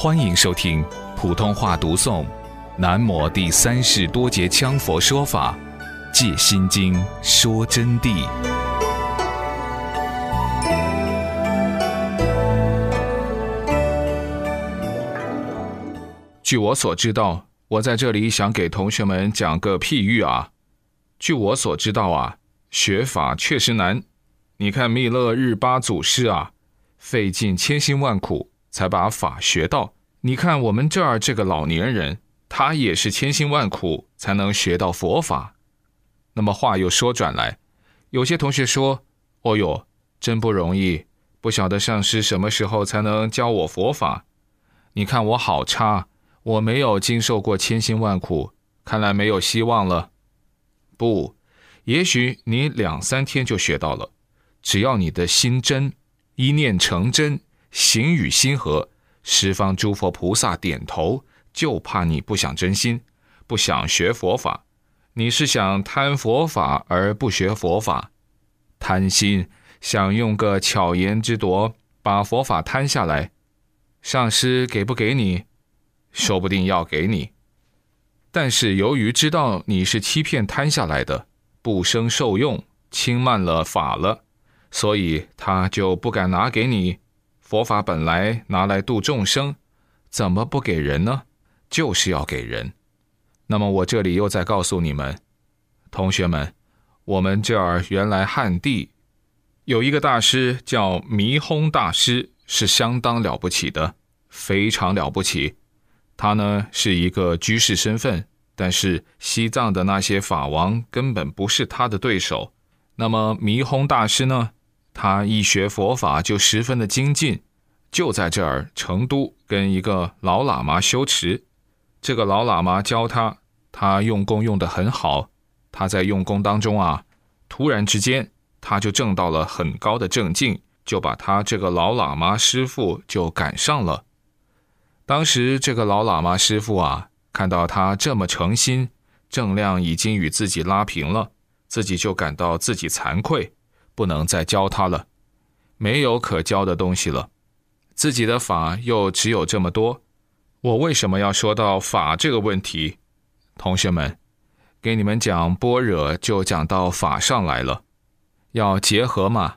欢迎收听普通话读诵《南摩第三世多杰羌佛说法·戒心经》说真谛。据我所知道，我在这里想给同学们讲个譬喻啊。据我所知道啊，学法确实难。你看密勒日巴祖师啊，费尽千辛万苦。才把法学到。你看我们这儿这个老年人，他也是千辛万苦才能学到佛法。那么话又说转来，有些同学说：“哦哟，真不容易，不晓得上师什么时候才能教我佛法？你看我好差，我没有经受过千辛万苦，看来没有希望了。”不，也许你两三天就学到了，只要你的心真，一念成真。行与心合，十方诸佛菩萨点头，就怕你不想真心，不想学佛法。你是想贪佛法而不学佛法，贪心想用个巧言之夺把佛法贪下来。上师给不给你？说不定要给你，但是由于知道你是欺骗贪下来的，不生受用，轻慢了法了，所以他就不敢拿给你。佛法本来拿来度众生，怎么不给人呢？就是要给人。那么我这里又再告诉你们，同学们，我们这儿原来汉地有一个大师叫弥轰大师，是相当了不起的，非常了不起。他呢是一个居士身份，但是西藏的那些法王根本不是他的对手。那么弥轰大师呢？他一学佛法就十分的精进，就在这儿成都跟一个老喇嘛修持。这个老喇嘛教他，他用功用得很好。他在用功当中啊，突然之间他就证到了很高的正境，就把他这个老喇嘛师傅就赶上了。当时这个老喇嘛师傅啊，看到他这么诚心，正量已经与自己拉平了，自己就感到自己惭愧。不能再教他了，没有可教的东西了。自己的法又只有这么多，我为什么要说到法这个问题？同学们，给你们讲般若，就讲到法上来了，要结合嘛。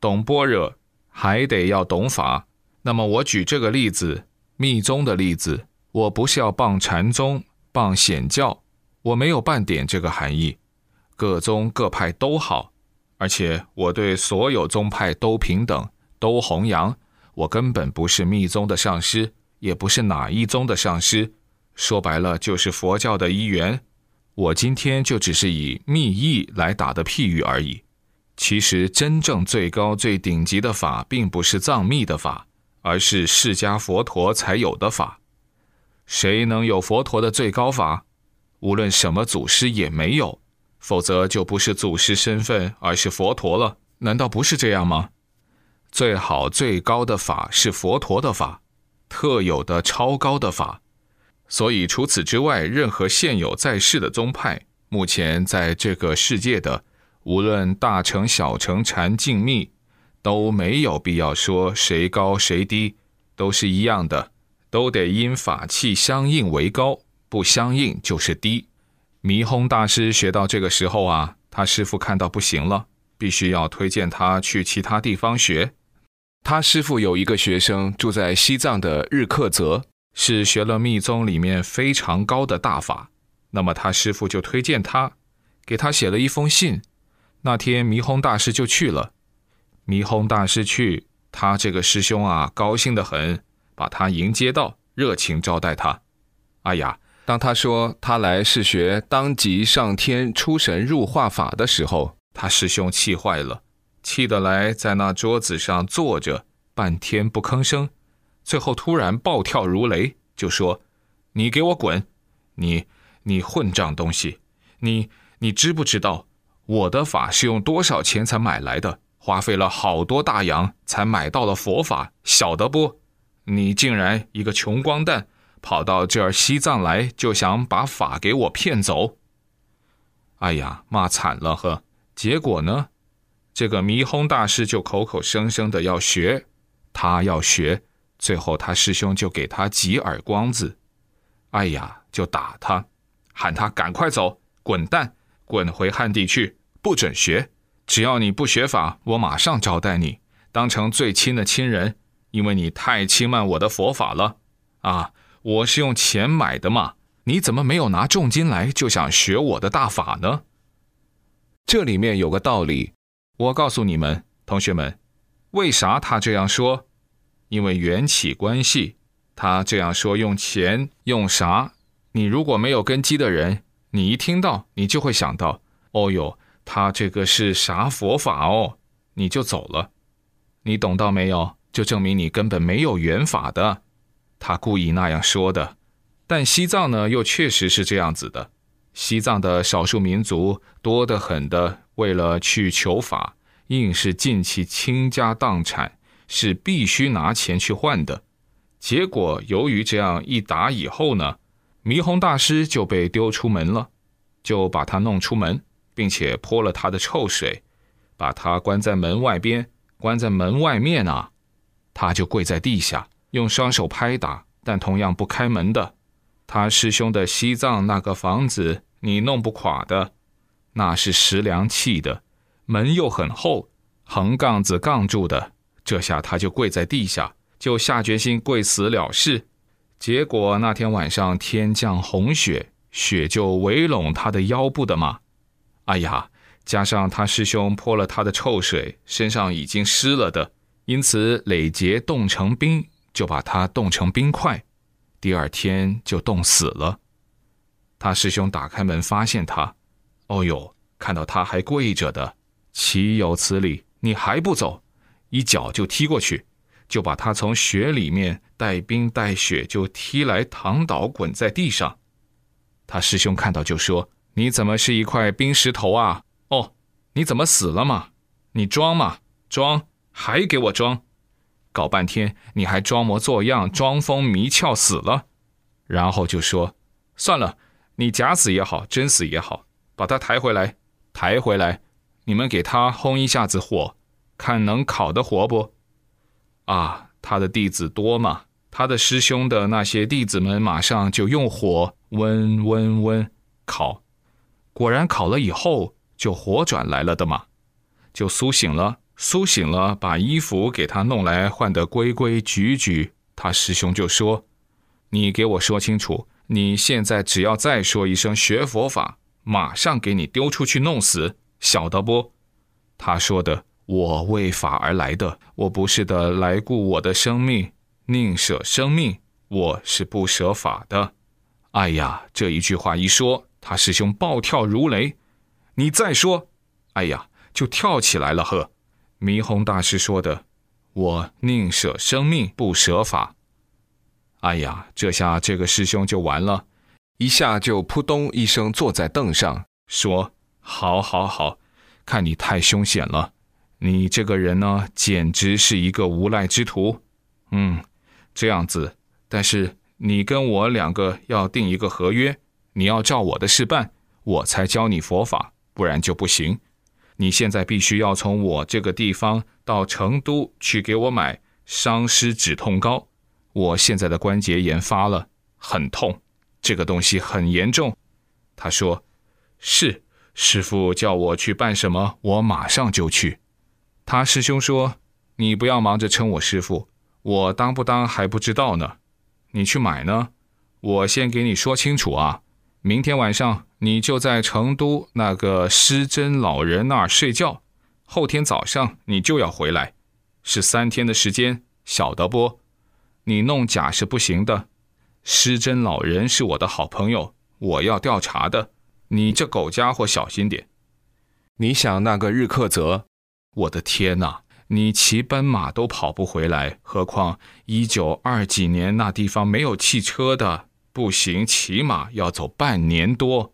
懂般若，还得要懂法。那么我举这个例子，密宗的例子，我不是要傍禅宗、傍显教，我没有半点这个含义。各宗各派都好。而且我对所有宗派都平等，都弘扬。我根本不是密宗的上师，也不是哪一宗的上师。说白了，就是佛教的一员。我今天就只是以密意来打的譬喻而已。其实，真正最高最顶级的法，并不是藏密的法，而是释迦佛陀才有的法。谁能有佛陀的最高法？无论什么祖师也没有。否则就不是祖师身份，而是佛陀了。难道不是这样吗？最好最高的法是佛陀的法，特有的超高的法。所以除此之外，任何现有在世的宗派，目前在这个世界的，无论大乘小乘禅净密，都没有必要说谁高谁低，都是一样的，都得因法器相应为高，不相应就是低。弥轰大师学到这个时候啊，他师傅看到不行了，必须要推荐他去其他地方学。他师傅有一个学生住在西藏的日喀则，是学了密宗里面非常高的大法。那么他师傅就推荐他，给他写了一封信。那天弥轰大师就去了。弥轰大师去，他这个师兄啊，高兴得很，把他迎接到，热情招待他。哎呀！当他说他来是学当即上天出神入化法的时候，他师兄气坏了，气得来在那桌子上坐着半天不吭声，最后突然暴跳如雷，就说：“你给我滚！你你混账东西！你你知不知道我的法是用多少钱才买来的？花费了好多大洋才买到了佛法，晓得不？你竟然一个穷光蛋！”跑到这儿西藏来，就想把法给我骗走。哎呀，骂惨了呵！结果呢，这个弥轰大师就口口声声的要学，他要学，最后他师兄就给他几耳光子，哎呀，就打他，喊他赶快走，滚蛋，滚回汉地去，不准学。只要你不学法，我马上招待你，当成最亲的亲人，因为你太轻慢我的佛法了。啊，我是用钱买的嘛，你怎么没有拿重金来就想学我的大法呢？这里面有个道理，我告诉你们，同学们，为啥他这样说？因为缘起关系，他这样说用钱用啥？你如果没有根基的人，你一听到你就会想到，哦哟，他这个是啥佛法哦，你就走了。你懂到没有？就证明你根本没有缘法的。他故意那样说的，但西藏呢，又确实是这样子的。西藏的少数民族多得很的，为了去求法，硬是尽其倾家荡产，是必须拿钱去换的。结果由于这样一打以后呢，弥弘大师就被丢出门了，就把他弄出门，并且泼了他的臭水，把他关在门外边，关在门外面啊，他就跪在地下。用双手拍打，但同样不开门的。他师兄的西藏那个房子，你弄不垮的，那是石梁砌的，门又很厚，横杠子杠住的。这下他就跪在地下，就下决心跪死了事。结果那天晚上天降红雪，雪就围拢他的腰部的嘛。哎呀，加上他师兄泼了他的臭水，身上已经湿了的，因此累结冻成冰。就把他冻成冰块，第二天就冻死了。他师兄打开门发现他，哦呦，看到他还跪着的，岂有此理！你还不走，一脚就踢过去，就把他从雪里面带冰带雪就踢来躺倒滚在地上。他师兄看到就说：“你怎么是一块冰石头啊？哦，你怎么死了嘛？你装嘛，装，还给我装！”搞半天，你还装模作样、装疯迷窍死了，然后就说：“算了，你假死也好，真死也好，把他抬回来，抬回来，你们给他烘一下子火，看能烤得活不？”啊，他的弟子多嘛，他的师兄的那些弟子们马上就用火温温温烤，果然烤了以后就活转来了的嘛，就苏醒了。苏醒了，把衣服给他弄来换得规规矩矩。他师兄就说：“你给我说清楚，你现在只要再说一声学佛法，马上给你丢出去弄死，晓得不？”他说的：“我为法而来的，我不是的来顾我的生命，宁舍生命，我是不舍法的。”哎呀，这一句话一说，他师兄暴跳如雷。你再说，哎呀，就跳起来了呵。弥弘大师说的：“我宁舍生命，不舍法。”哎呀，这下这个师兄就完了，一下就扑通一声坐在凳上，说：“好，好，好，看你太凶险了，你这个人呢，简直是一个无赖之徒。嗯，这样子，但是你跟我两个要定一个合约，你要照我的事办，我才教你佛法，不然就不行。”你现在必须要从我这个地方到成都去给我买伤湿止痛膏。我现在的关节炎发了，很痛，这个东西很严重。他说：“是，师傅叫我去办什么，我马上就去。”他师兄说：“你不要忙着称我师傅，我当不当还不知道呢。你去买呢，我先给你说清楚啊。明天晚上。”你就在成都那个失真老人那儿睡觉，后天早上你就要回来，是三天的时间，晓得不？你弄假是不行的。失真老人是我的好朋友，我要调查的。你这狗家伙小心点。你想那个日克泽，我的天哪！你骑奔马都跑不回来，何况一九二几年那地方没有汽车的，步行起码要走半年多。